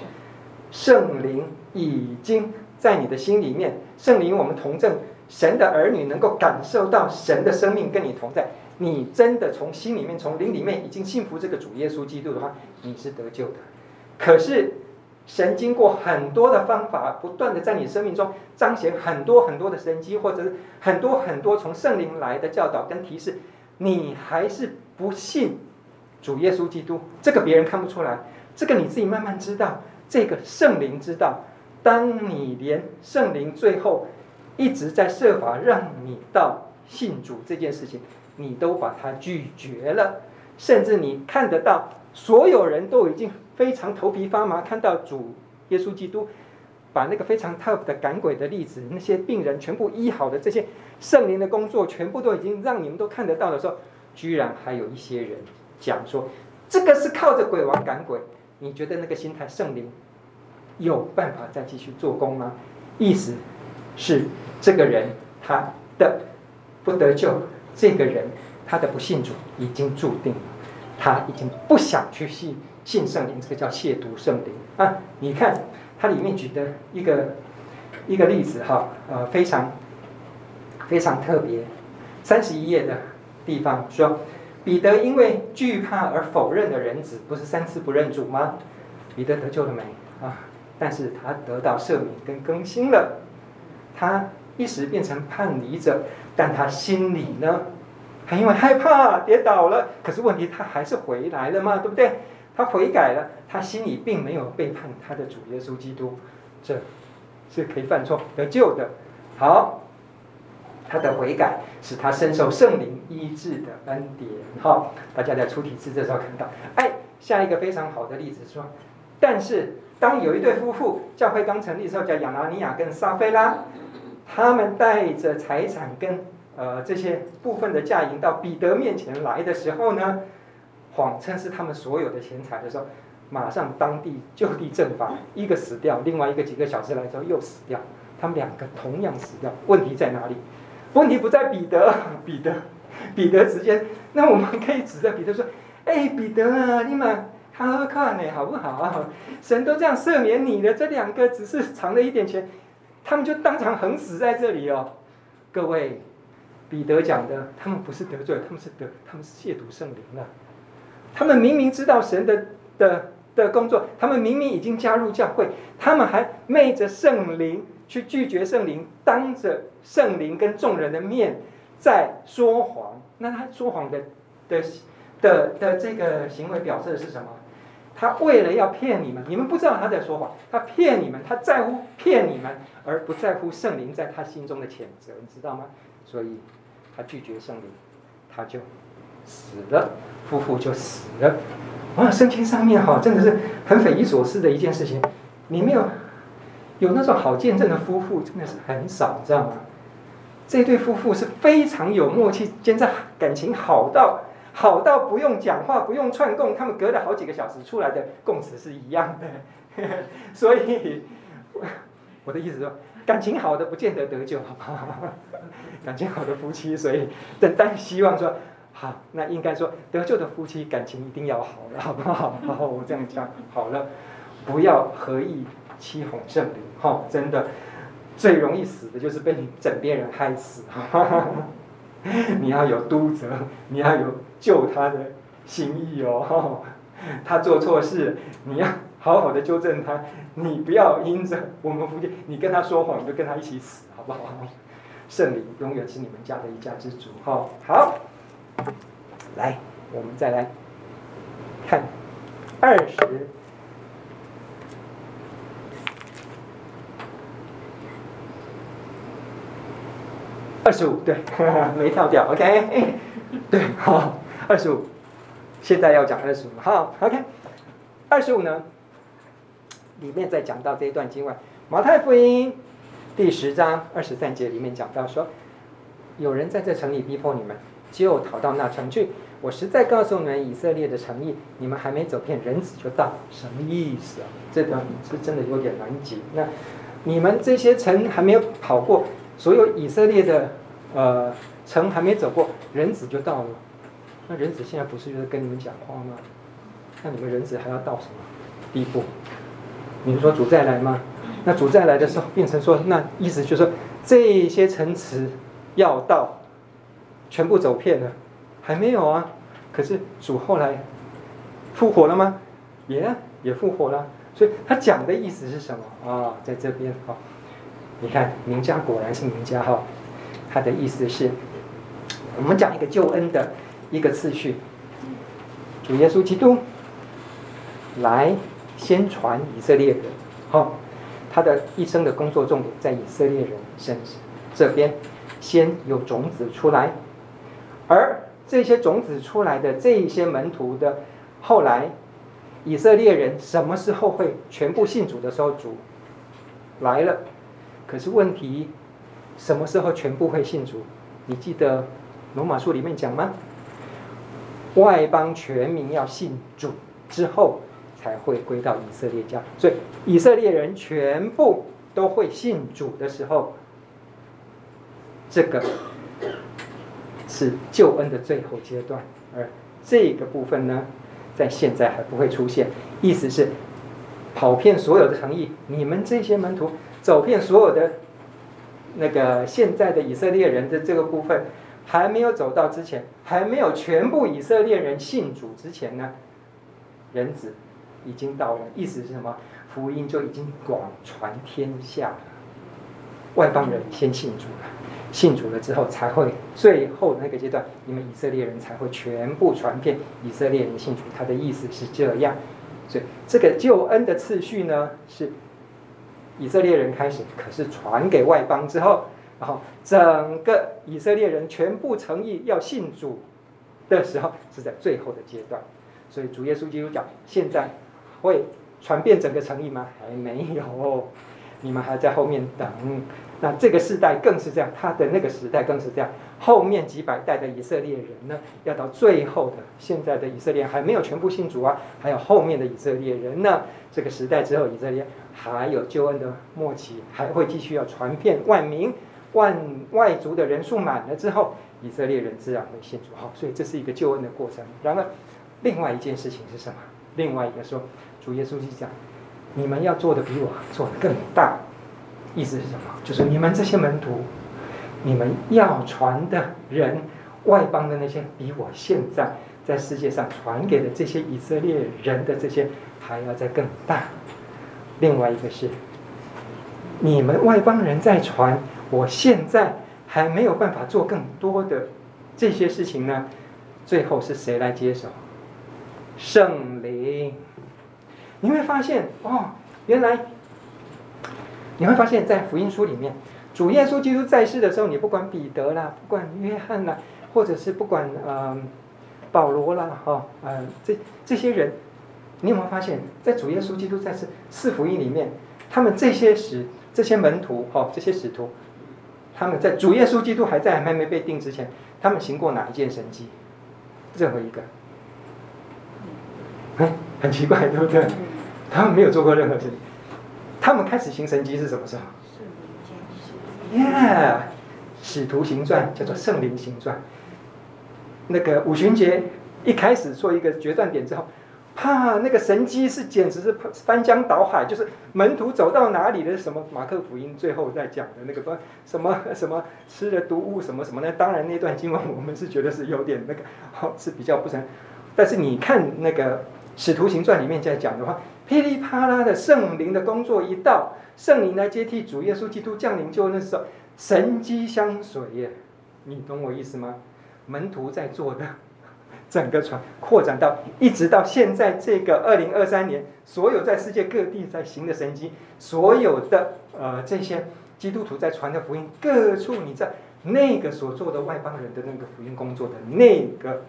圣灵已经在你的心里面，圣灵我们同证，神的儿女能够感受到神的生命跟你同在。你真的从心里面、从灵里面已经信服这个主耶稣基督的话，你是得救的。可是，神经过很多的方法，不断的在你生命中彰显很多很多的神迹，或者是很多很多从圣灵来的教导跟提示，你还是不信主耶稣基督。这个别人看不出来，这个你自己慢慢知道。这个圣灵知道，当你连圣灵最后一直在设法让你到信主这件事情，你都把它拒绝了，甚至你看得到，所有人都已经。非常头皮发麻，看到主耶稣基督把那个非常 tough 的赶鬼的例子，那些病人全部医好的这些圣灵的工作，全部都已经让你们都看得到的时候，居然还有一些人讲说，这个是靠着鬼王赶鬼。你觉得那个心态，圣灵有办法再继续做工吗？意思是这个人他的不得救，这个人他的不信主已经注定了，他已经不想去信。信圣灵，这个叫亵渎圣灵啊！你看它里面举的一个一个例子哈，呃，非常非常特别。三十一页的地方说，彼得因为惧怕而否认的人子，不是三次不认主吗？彼得得救了没啊？但是他得到赦免跟更新了，他一时变成叛离者，但他心里呢，还因为害怕跌倒了。可是问题他还是回来了嘛，对不对？他悔改了，他心里并没有背叛他的主耶稣基督，这是可以犯错得救的。好，他的悔改使他深受圣灵医治的恩典。好，大家在出体字这时候看到，哎，下一个非常好的例子说，但是当有一对夫妇，教会刚成立的时候，叫亚拿尼亚跟撒非拉，他们带着财产跟呃这些部分的嫁银到彼得面前来的时候呢，谎称是他们所有的钱财的时候，马上当地就地正法，一个死掉，另外一个几个小时来之后又死掉，他们两个同样死掉。问题在哪里？问题不在彼得，*laughs* 彼得，彼得直接，那我们可以指着彼得说：“哎，彼得啊，你们好好看呢，好不好？神都这样赦免你了，这两个只是藏了一点钱，他们就当场横死在这里哦。”各位，彼得讲的，他们不是得罪，他们是得，他们是亵渎圣灵了。他们明明知道神的的的工作，他们明明已经加入教会，他们还昧着圣灵去拒绝圣灵，当着圣灵跟众人的面在说谎。那他说谎的的的的这个行为表示的是什么？他为了要骗你们，你们不知道他在说谎，他骗你们，他在乎骗你们，而不在乎圣灵在他心中的谴责，你知道吗？所以，他拒绝圣灵，他就。死了，夫妇就死了。哇，圣经上面哈，真的是很匪夷所思的一件事情。你没有有那种好见证的夫妇，真的是很少，知道吗？这对夫妇是非常有默契，现在感情好到好到不用讲话，不用串供，他们隔了好几个小时出来的供词是一样的。*laughs* 所以我的意思说，感情好的不见得得救，好不好？感情好的夫妻，所以但但希望说，好，那应该说得救的夫妻感情一定要好了，好不好？好，我这样讲好了，不要合意欺哄圣灵，哈，真的最容易死的就是被你枕边人害死。哈你要有督责，你要有救他的心意哦。他做错事，你要好好的纠正他。你不要因着我们夫妻，你跟他说谎，你就跟他一起死，好不好？圣灵永远是你们家的一家之主。好，好，来，我们再来看二十。二十五，对，没跳掉，OK，对，好，二十五，现在要讲二十五，好，OK，二十五呢，里面再讲到这一段经文，马太福音第十章二十三节里面讲到说，有人在这城里逼迫你们，就逃到那城去。我实在告诉你们，以色列的诚意，你们还没走遍，人子就到。什么意思啊？这段是真的有点难解。那你们这些城还没有跑过。所有以色列的呃城还没走过，人子就到了。那人子现在不是就是跟你们讲话吗？那你们人子还要到什么地步？你们说主再来吗？那主再来的时候，变成说，那意思就是说，这些城池要到，全部走遍了，还没有啊？可是主后来复活了吗？也、也复活了。所以他讲的意思是什么啊？在这边啊。你看，名家果然是名家哈。他的意思是，我们讲一个救恩的一个次序。主耶稣基督来先传以色列人，好，他的一生的工作重点在以色列人身上这边，先有种子出来，而这些种子出来的这一些门徒的，后来以色列人什么时候会全部信主的时候，主来了。可是问题，什么时候全部会信主？你记得罗马书里面讲吗？外邦全民要信主之后，才会归到以色列家。所以以色列人全部都会信主的时候，这个是救恩的最后阶段。而这个部分呢，在现在还不会出现。意思是，跑遍所有的城邑，你们这些门徒。走遍所有的那个现在的以色列人的这个部分，还没有走到之前，还没有全部以色列人信主之前呢，人子已经到了。意思是什么？福音就已经广传天下了。外邦人先信主了，信主了之后，才会最后那个阶段，你们以色列人才会全部传遍以色列人信主。他的意思是这样，所以这个救恩的次序呢是。以色列人开始，可是传给外邦之后，然后整个以色列人全部诚意要信主的时候，是在最后的阶段。所以主耶稣基督讲，现在会传遍整个诚意吗？还没有，你们还在后面等。那这个时代更是这样，他的那个时代更是这样。后面几百代的以色列人呢，要到最后的现在的以色列还没有全部信主啊，还有后面的以色列人呢。这个时代之后，以色列还有救恩的末期，还会继续要传遍万民、万外族的人数满了之后，以色列人自然会信主。好，所以这是一个救恩的过程。然而，另外一件事情是什么？另外一个说，主耶稣就讲，你们要做的比我做的更大。意思是什么？就是你们这些门徒，你们要传的人，外邦的那些，比我现在在世界上传给的这些以色列人的这些还要再更大。另外一个是，你们外邦人在传，我现在还没有办法做更多的这些事情呢。最后是谁来接手？圣灵。你会发现哦，原来。你会发现在福音书里面，主耶稣基督在世的时候，你不管彼得啦，不管约翰啦，或者是不管呃保罗啦，哈、哦，呃这这些人，你有没有发现，在主耶稣基督在世四福音里面，他们这些使这些门徒哈、哦，这些使徒，他们在主耶稣基督还在还没被定之前，他们行过哪一件神迹？任何一个。哎，很奇怪，对不对？他们没有做过任何事情。他们开始行神迹是什么时候？耶，yeah, 使徒行传叫做圣灵行传。那个五旬节一开始做一个决断点之后，啪，那个神迹是简直是翻江倒海，就是门徒走到哪里的什么马克福音最后在讲的那个什么什么什么吃了毒物什么什么呢？当然那段经文我们是觉得是有点那个，哦，是比较不成。但是你看那个使徒行传里面在讲的话，噼里啪啦的圣灵的工作一到，圣灵来接替主耶稣基督降临，就那时候神迹相随耶，你懂我意思吗？门徒在做的，*laughs* 整个传扩展到一直到现在这个二零二三年，所有在世界各地在行的神迹，所有的呃这些基督徒在传的福音，各处你在那个所做的外邦人的那个福音工作的那个，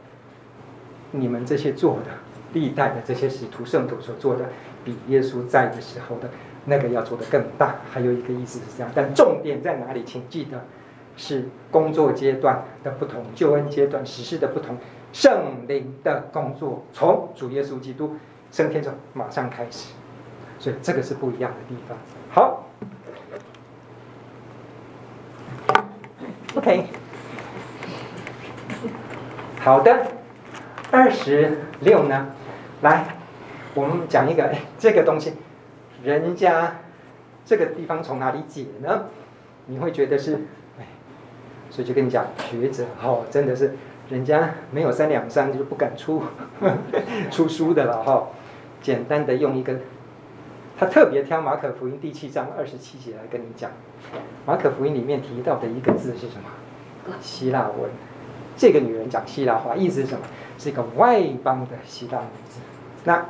你们这些做的历代的这些使徒圣徒所做的，比耶稣在的时候的那个要做的更大。还有一个意思是这样，但重点在哪里？请记得。是工作阶段的不同，救恩阶段实施的不同，圣灵的工作从主耶稣基督升天之后马上开始，所以这个是不一样的地方。好，OK，好的，二十六呢，来，我们讲一个，哎，这个东西，人家这个地方从哪里解呢？你会觉得是？所以就跟你讲，学者哈，真的是人家没有三两三就不敢出 *laughs* 出书的了哈。简单的用一个，他特别挑马可福音第七章二十七节来跟你讲。马可福音里面提到的一个字是什么？希腊文。这个女人讲希腊话，意思是什么？是一个外邦的希腊名字。那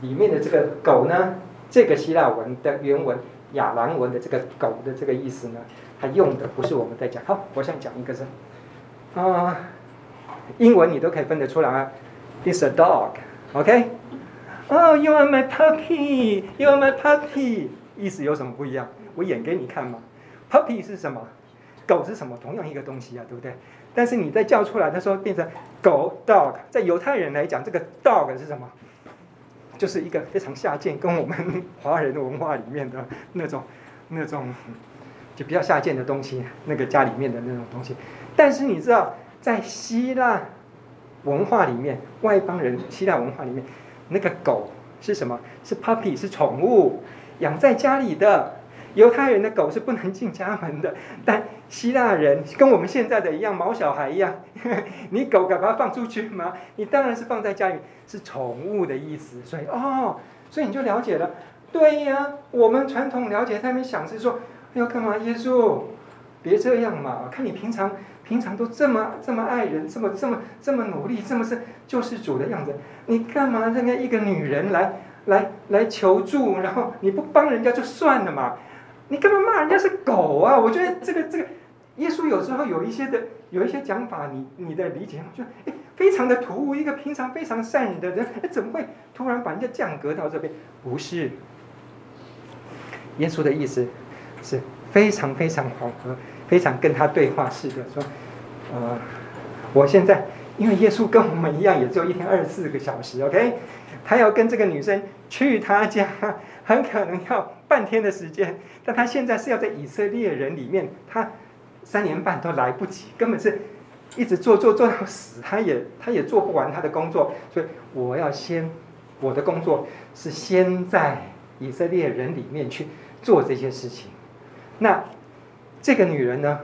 里面的这个狗呢？这个希腊文的原文亚兰文的这个狗的这个意思呢？它用的不是我们在讲，好，我想讲一个是，啊、英文你都可以分得出来啊，It's a dog，OK？哦，You are my puppy，You are my puppy，意思有什么不一样？我演给你看嘛。Puppy 是什么？狗是什么？同样一个东西啊，对不对？但是你再叫出来他说变成狗 dog，在犹太人来讲，这个 dog 是什么？就是一个非常下贱，跟我们华人的文化里面的那种那种。就比较下贱的东西，那个家里面的那种东西。但是你知道，在希腊文化里面，外邦人希腊文化里面，那个狗是什么？是 puppy，是宠物，养在家里的。犹太人的狗是不能进家门的，*laughs* 但希腊人跟我们现在的一样，毛小孩一样。*laughs* 你狗敢把它放出去吗？你当然是放在家里，是宠物的意思。所以哦，所以你就了解了。对呀，我们传统了解，他们想是说。要干嘛？耶稣，别这样嘛！看你平常平常都这么这么爱人，这么这么这么努力，这么是救世主的样子，你干嘛让一个女人来来来求助？然后你不帮人家就算了嘛？你干嘛骂人家是狗啊？我觉得这个这个，耶稣有时候有一些的有一些讲法，你你的理解就哎非常的突兀。一个平常非常善良的人，怎么会突然把人家降格到这边？不是，耶稣的意思。是非常非常缓和，非常跟他对话似的说，呃，我现在因为耶稣跟我们一样，也只有一天二十四个小时，OK，他要跟这个女生去他家，很可能要半天的时间，但他现在是要在以色列人里面，他三年半都来不及，根本是一直做做做到死，他也他也做不完他的工作，所以我要先我的工作是先在以色列人里面去做这些事情。那这个女人呢？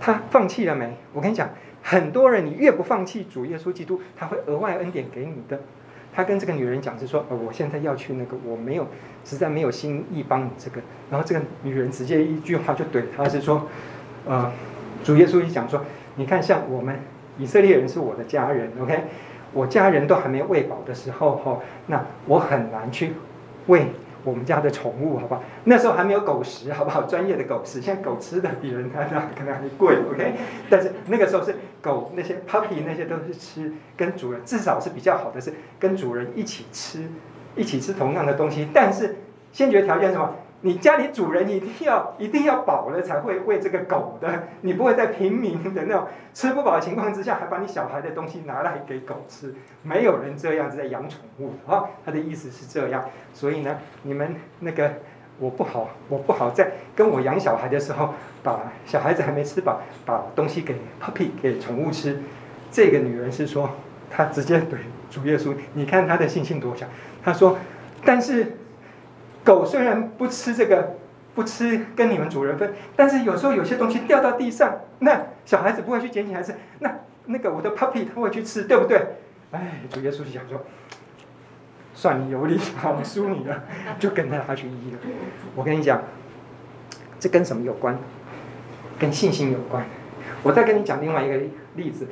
她放弃了没？我跟你讲，很多人你越不放弃主耶稣基督，他会额外恩典给你的。他跟这个女人讲是说：“呃，我现在要去那个，我没有，实在没有心意帮你这个。”然后这个女人直接一句话就怼他是说：“呃，主耶稣一讲说，你看像我们以色列人是我的家人，OK，我家人都还没喂饱的时候，哈，那我很难去喂。”我们家的宠物，好不好？那时候还没有狗食，好不好？专业的狗食，现在狗吃的比人家那可能还贵，OK？但是那个时候是狗那些 puppy 那些都是吃跟主人，至少是比较好的是跟主人一起吃，一起吃同样的东西。但是先决条件是什么？你家里主人一定要一定要饱了才会喂这个狗的，你不会在平民的那种吃不饱的情况之下，还把你小孩的东西拿来给狗吃，没有人这样子在养宠物啊。他的意思是这样，所以呢，你们那个我不好，我不好在跟我养小孩的时候，把小孩子还没吃饱，把东西给 puppy 给宠物吃。这个女人是说，她直接怼主耶稣，你看她的信心多强。她说，但是。狗虽然不吃这个，不吃跟你们主人分，但是有时候有些东西掉到地上，那小孩子不会去捡起来吃，那那个我的 puppy 他会去吃，对不对？哎，主耶稣就想说，算你有理，好，输你了，就跟着他去医了。我跟你讲，这跟什么有关？跟信心有关。我再跟你讲另外一个例子，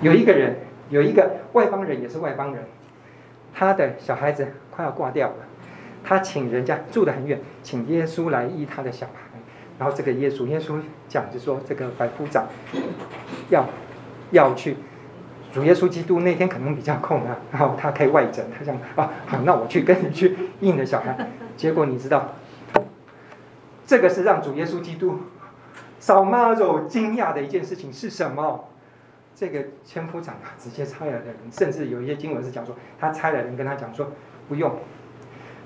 有一个人，有一个外邦人，也是外邦人。他的小孩子快要挂掉了，他请人家住得很远，请耶稣来医他的小孩。然后这个耶稣，耶稣讲就说这个百夫长要要去，主耶稣基督那天可能比较空啊，然后他可以外诊，他讲啊好，那我去跟你去医你的小孩。结果你知道，这个是让主耶稣基督扫马肉惊讶的一件事情是什么？这个千夫长啊，直接差来的人，甚至有一些经文是讲说，他差来的人跟他讲说，不用，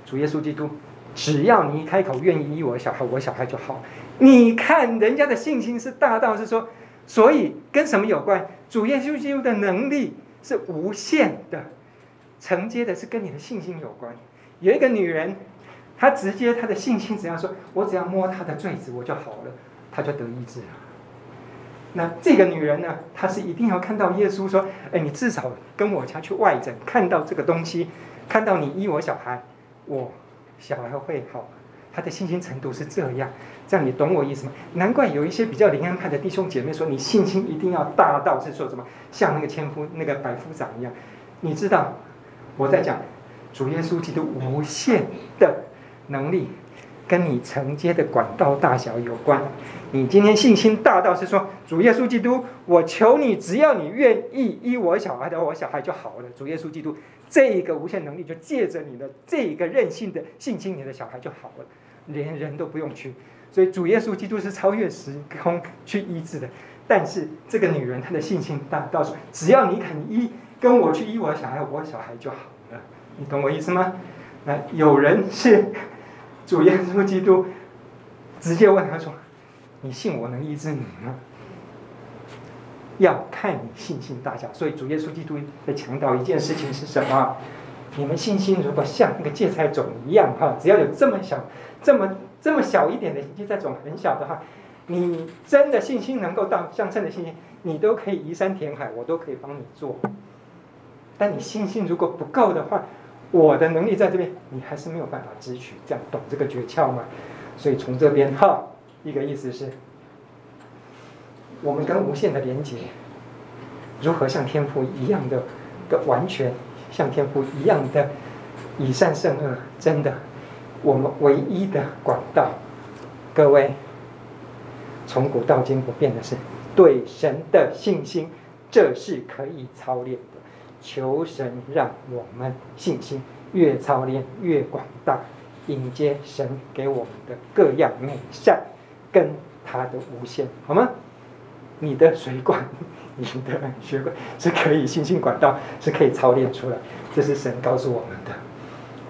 主耶稣基督，只要你一开口愿意医我小孩，我小孩就好。你看人家的信心是大到是说，所以跟什么有关？主耶稣基督的能力是无限的，承接的是跟你的信心有关。有一个女人，她直接她的信心只要说，我只要摸她的坠子，我就好了，她就得医治了。那这个女人呢？她是一定要看到耶稣说：“哎，你至少跟我家去外诊，看到这个东西，看到你医我小孩，我小孩会好。”他的信心程度是这样，这样你懂我意思吗？难怪有一些比较灵安派的弟兄姐妹说：“你信心一定要大到是说什么，像那个千夫、那个百夫长一样。”你知道我在讲主耶稣基督无限的能力。跟你承接的管道大小有关。你今天信心大到是说，主耶稣基督，我求你，只要你愿意医我小孩的话，我小孩就好了。主耶稣基督，这一个无限能力就借着你的这一个任性的信心，你的小孩就好了，连人都不用去。所以主耶稣基督是超越时空去医治的。但是这个女人她的信心大到说，只要你肯医，跟我去医我的小孩，我小孩就好了。你懂我意思吗？那有人是。主耶稣基督直接问他说：“你信我能医治你吗？”要看你信心大小。所以主耶稣基督在强调一件事情是什么？你们信心如果像那个芥菜种一样哈，只要有这么小、这么这么小一点的芥菜种很小的话，你真的信心能够到像这样的信心，你都可以移山填海，我都可以帮你做。但你信心如果不够的话，我的能力在这边，你还是没有办法支取，这样懂这个诀窍吗？所以从这边哈，一个意思是，我们跟无限的连接，如何像天父一样的的完全，像天父一样的以善胜恶，真的，我们唯一的管道，各位，从古到今不变的是对神的信心，这是可以操练的。求神让我们信心越操练越广大，迎接神给我们的各样美善，跟他的无限，好吗？你的水管，*laughs* 你的血管是可以信心管道是可以操练出来，这是神告诉我们的，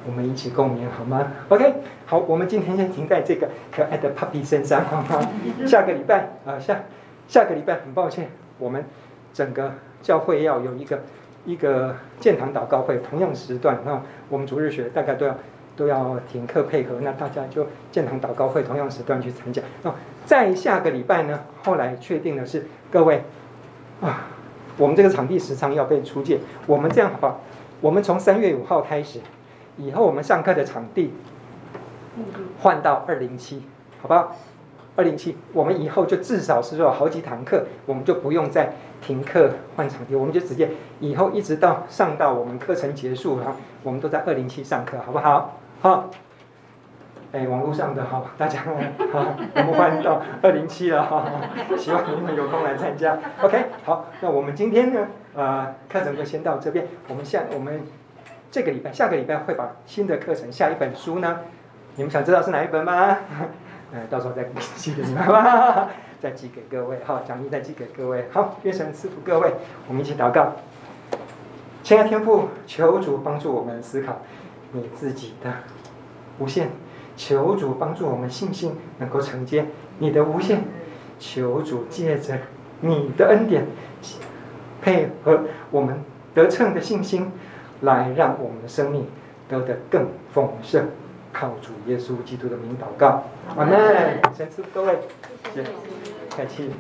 我们一起共勉，好吗？OK，好，我们今天先停在这个可爱的 puppy 身上，好吗？下个礼拜啊，下下个礼拜很抱歉，我们整个教会要有一个。一个建堂祷告会，同样时段，那我们逐日学大概都要都要停课配合，那大家就建堂祷告会同样时段去参加。那在下个礼拜呢，后来确定的是各位啊，我们这个场地时常要被出借，我们这样好不好？我们从三月五号开始，以后我们上课的场地换到二零七，好不好？二零七，我们以后就至少是说好几堂课，我们就不用再停课换场地，我们就直接以后一直到上到我们课程结束，然后我们都在二零七上课，好不好？好，哎，网络上的好，大家好，我们换到二零七了哈，希望你们有空来参加。OK，好，那我们今天呢，呃，课程就先到这边，我们下我们这个礼拜下个礼拜会把新的课程下一本书呢。你们想知道是哪一本吗？*laughs* 呃，到时候再寄给你们吧，*laughs* 再寄给各位。好，奖励再寄给各位。好，愿神赐福各位，我们一起祷告。亲爱天父，求主帮助我们思考你自己的无限，求主帮助我们信心能够承接你的无限，求主借着你的恩典，配合我们得胜的信心，来让我们的生命得得更丰盛。靠主耶稣基督的名祷告，阿门。先祝各位，谢谢，开启。